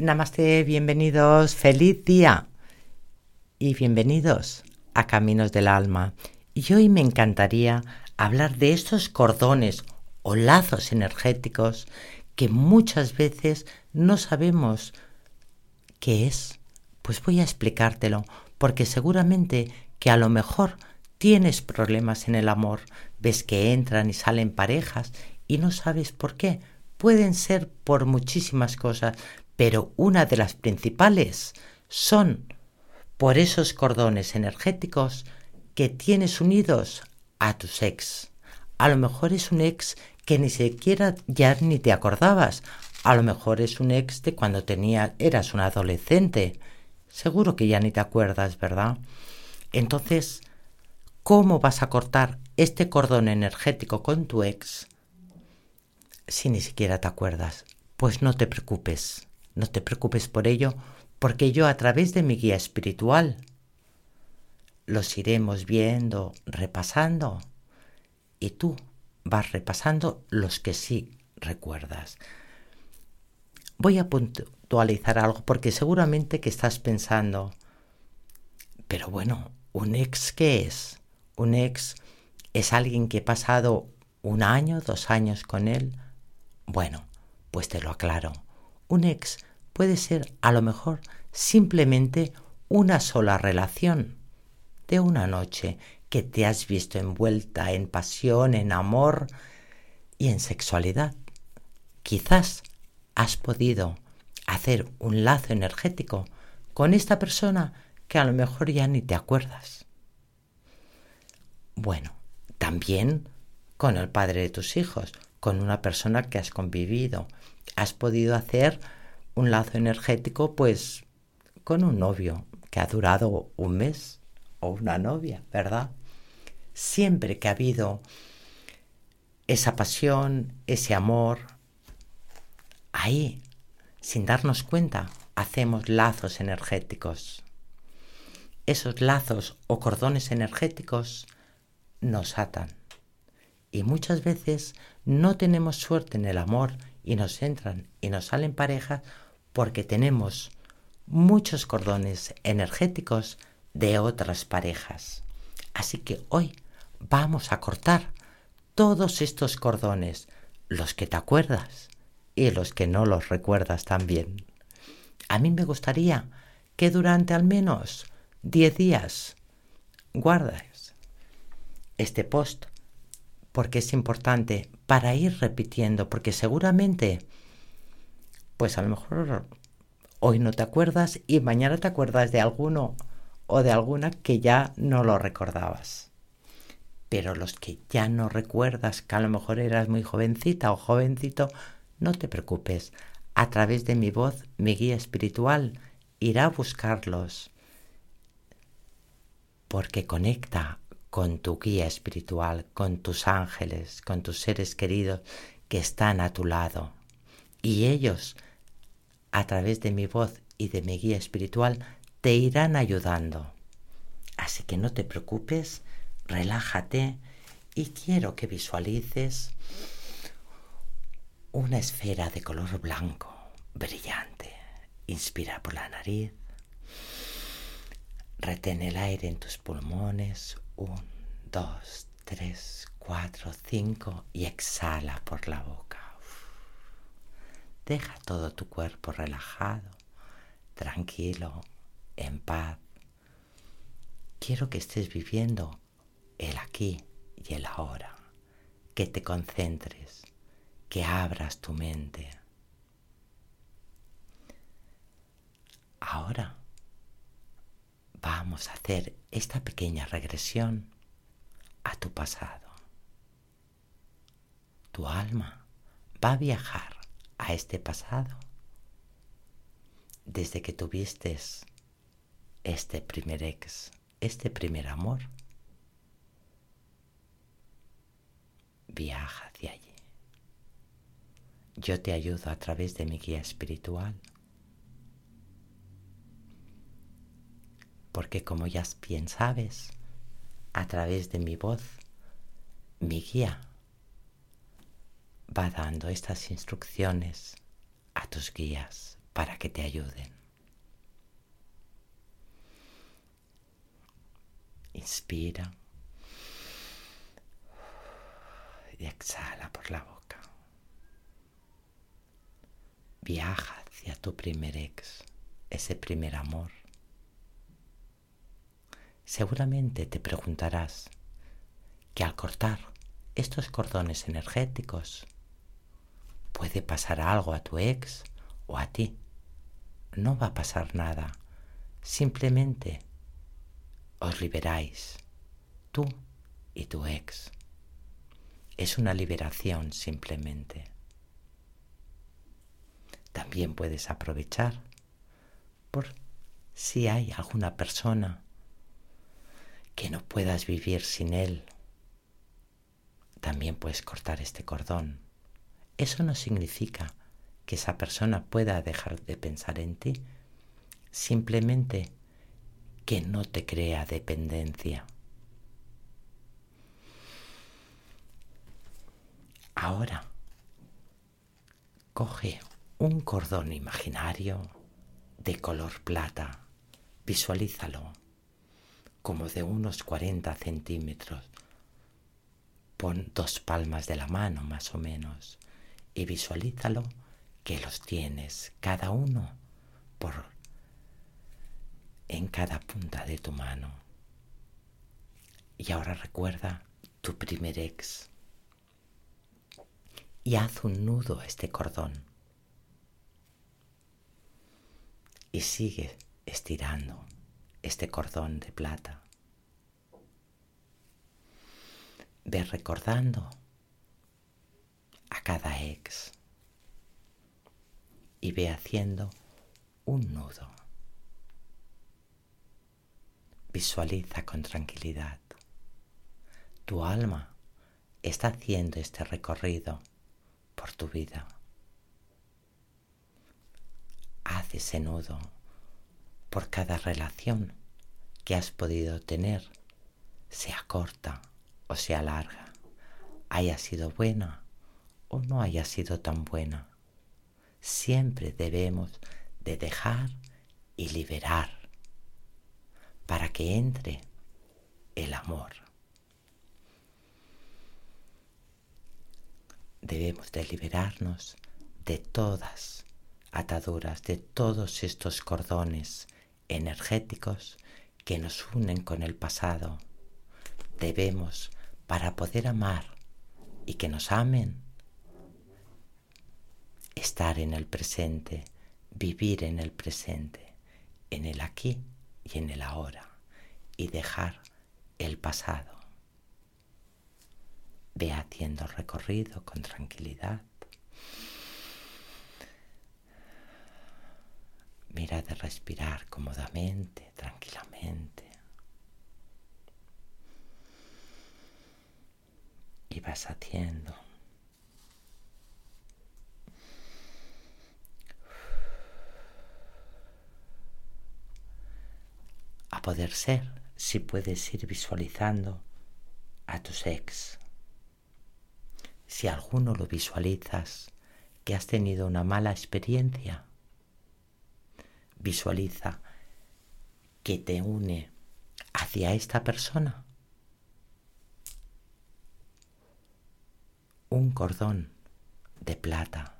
Namaste, bienvenidos, feliz día y bienvenidos a Caminos del Alma. Y hoy me encantaría hablar de estos cordones o lazos energéticos que muchas veces no sabemos qué es. Pues voy a explicártelo, porque seguramente que a lo mejor tienes problemas en el amor, ves que entran y salen parejas y no sabes por qué. Pueden ser por muchísimas cosas, pero una de las principales son por esos cordones energéticos que tienes unidos a tus ex. A lo mejor es un ex que ni siquiera ya ni te acordabas. A lo mejor es un ex de cuando tenía, eras un adolescente. Seguro que ya ni te acuerdas, ¿verdad? Entonces, ¿cómo vas a cortar este cordón energético con tu ex si ni siquiera te acuerdas? Pues no te preocupes. No te preocupes por ello, porque yo a través de mi guía espiritual los iremos viendo, repasando, y tú vas repasando los que sí recuerdas. Voy a puntualizar algo porque seguramente que estás pensando, pero bueno, ¿un ex qué es? Un ex es alguien que he pasado un año, dos años con él. Bueno, pues te lo aclaro. Un ex puede ser a lo mejor simplemente una sola relación de una noche que te has visto envuelta en pasión, en amor y en sexualidad. Quizás has podido hacer un lazo energético con esta persona que a lo mejor ya ni te acuerdas. Bueno, también con el padre de tus hijos, con una persona que has convivido. Has podido hacer un lazo energético pues con un novio que ha durado un mes o una novia, ¿verdad? Siempre que ha habido esa pasión, ese amor, ahí, sin darnos cuenta, hacemos lazos energéticos. Esos lazos o cordones energéticos nos atan. Y muchas veces no tenemos suerte en el amor y nos entran y nos salen parejas porque tenemos muchos cordones energéticos de otras parejas. Así que hoy vamos a cortar todos estos cordones, los que te acuerdas y los que no los recuerdas también. A mí me gustaría que durante al menos 10 días guardes este post porque es importante para ir repitiendo, porque seguramente pues a lo mejor hoy no te acuerdas y mañana te acuerdas de alguno o de alguna que ya no lo recordabas. Pero los que ya no recuerdas, que a lo mejor eras muy jovencita o jovencito, no te preocupes. A través de mi voz, mi guía espiritual irá a buscarlos. Porque conecta con tu guía espiritual, con tus ángeles, con tus seres queridos que están a tu lado. Y ellos a través de mi voz y de mi guía espiritual, te irán ayudando. Así que no te preocupes, relájate y quiero que visualices una esfera de color blanco, brillante. Inspira por la nariz. Retén el aire en tus pulmones. Un, dos, tres, cuatro, cinco. Y exhala por la boca. Deja todo tu cuerpo relajado, tranquilo, en paz. Quiero que estés viviendo el aquí y el ahora, que te concentres, que abras tu mente. Ahora vamos a hacer esta pequeña regresión a tu pasado. Tu alma va a viajar a este pasado desde que tuviste este primer ex, este primer amor. Viaja hacia allí. Yo te ayudo a través de mi guía espiritual. Porque como ya bien sabes, a través de mi voz, mi guía va dando estas instrucciones a tus guías para que te ayuden. Inspira y exhala por la boca. Viaja hacia tu primer ex, ese primer amor. Seguramente te preguntarás que al cortar estos cordones energéticos puede pasar algo a tu ex o a ti. No va a pasar nada. Simplemente os liberáis, tú y tu ex. Es una liberación simplemente. También puedes aprovechar por si hay alguna persona que no puedas vivir sin él. También puedes cortar este cordón. Eso no significa que esa persona pueda dejar de pensar en ti. Simplemente que no te crea dependencia. Ahora, coge un cordón imaginario de color plata, visualízalo como de unos 40 centímetros. Pon dos palmas de la mano más o menos y visualízalo que los tienes cada uno por en cada punta de tu mano. Y ahora recuerda tu primer ex y haz un nudo a este cordón. Y sigue estirando este cordón de plata. Ve recordando a cada ex y ve haciendo un nudo. Visualiza con tranquilidad. Tu alma está haciendo este recorrido por tu vida. Haz ese nudo por cada relación que has podido tener, sea corta o sea larga, haya sido buena o no haya sido tan buena. Siempre debemos de dejar y liberar para que entre el amor. debemos de liberarnos de todas ataduras, de todos estos cordones energéticos que nos unen con el pasado. Debemos, para poder amar y que nos amen, estar en el presente, vivir en el presente, en el aquí y en el ahora, y dejar el pasado. Ve haciendo recorrido con tranquilidad. Mira de respirar cómodamente, tranquilamente. Y vas haciendo. Poder ser, si puedes ir visualizando a tus ex si alguno lo visualizas que has tenido una mala experiencia, visualiza que te une hacia esta persona un cordón de plata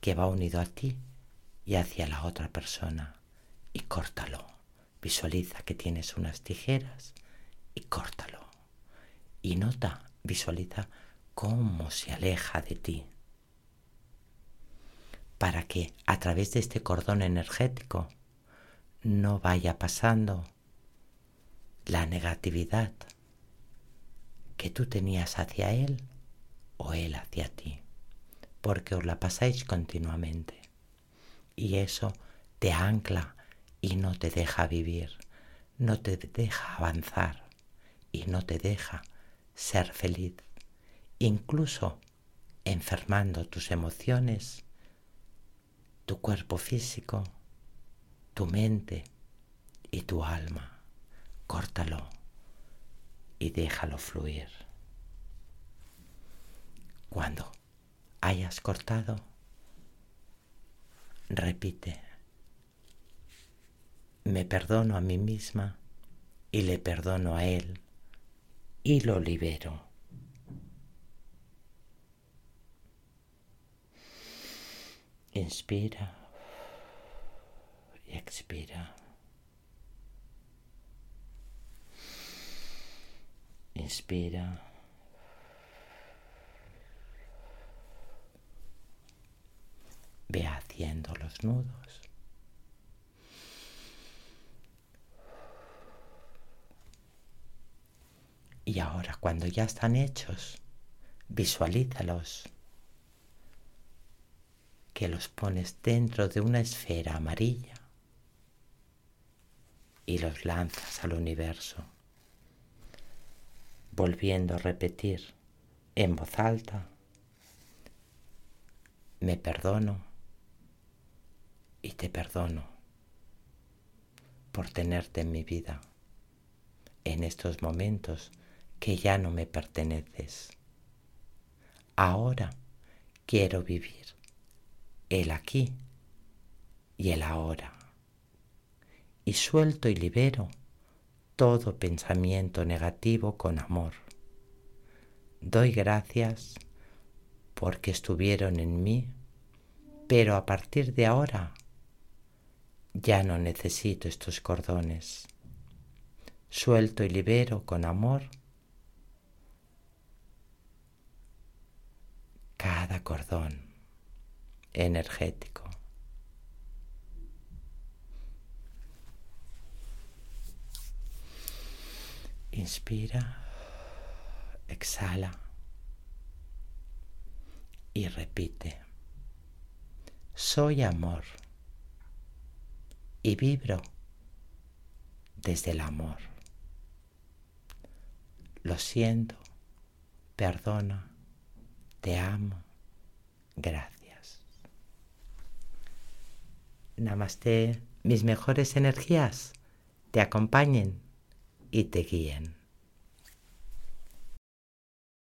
que va unido a ti y hacia la otra persona y córtalo. Visualiza que tienes unas tijeras y córtalo. Y nota, visualiza cómo se aleja de ti, para que a través de este cordón energético no vaya pasando la negatividad que tú tenías hacia él o él hacia ti, porque os la pasáis continuamente. Y eso te ancla y no te deja vivir, no te deja avanzar y no te deja ser feliz incluso enfermando tus emociones, tu cuerpo físico, tu mente y tu alma. Córtalo y déjalo fluir. Cuando hayas cortado, Repite. Me perdono a mí misma y le perdono a él y lo libero. Inspira y expira. Inspira. Ve haciendo los nudos. Y ahora cuando ya están hechos, visualízalos, que los pones dentro de una esfera amarilla y los lanzas al universo, volviendo a repetir en voz alta, me perdono y te perdono por tenerte en mi vida en estos momentos que ya no me perteneces. Ahora quiero vivir el aquí y el ahora. Y suelto y libero todo pensamiento negativo con amor. Doy gracias porque estuvieron en mí, pero a partir de ahora ya no necesito estos cordones. Suelto y libero con amor cada cordón energético. Inspira, exhala y repite. Soy amor y vibro desde el amor. Lo siento, perdona te amo. Gracias. Namaste. Mis mejores energías te acompañen y te guíen.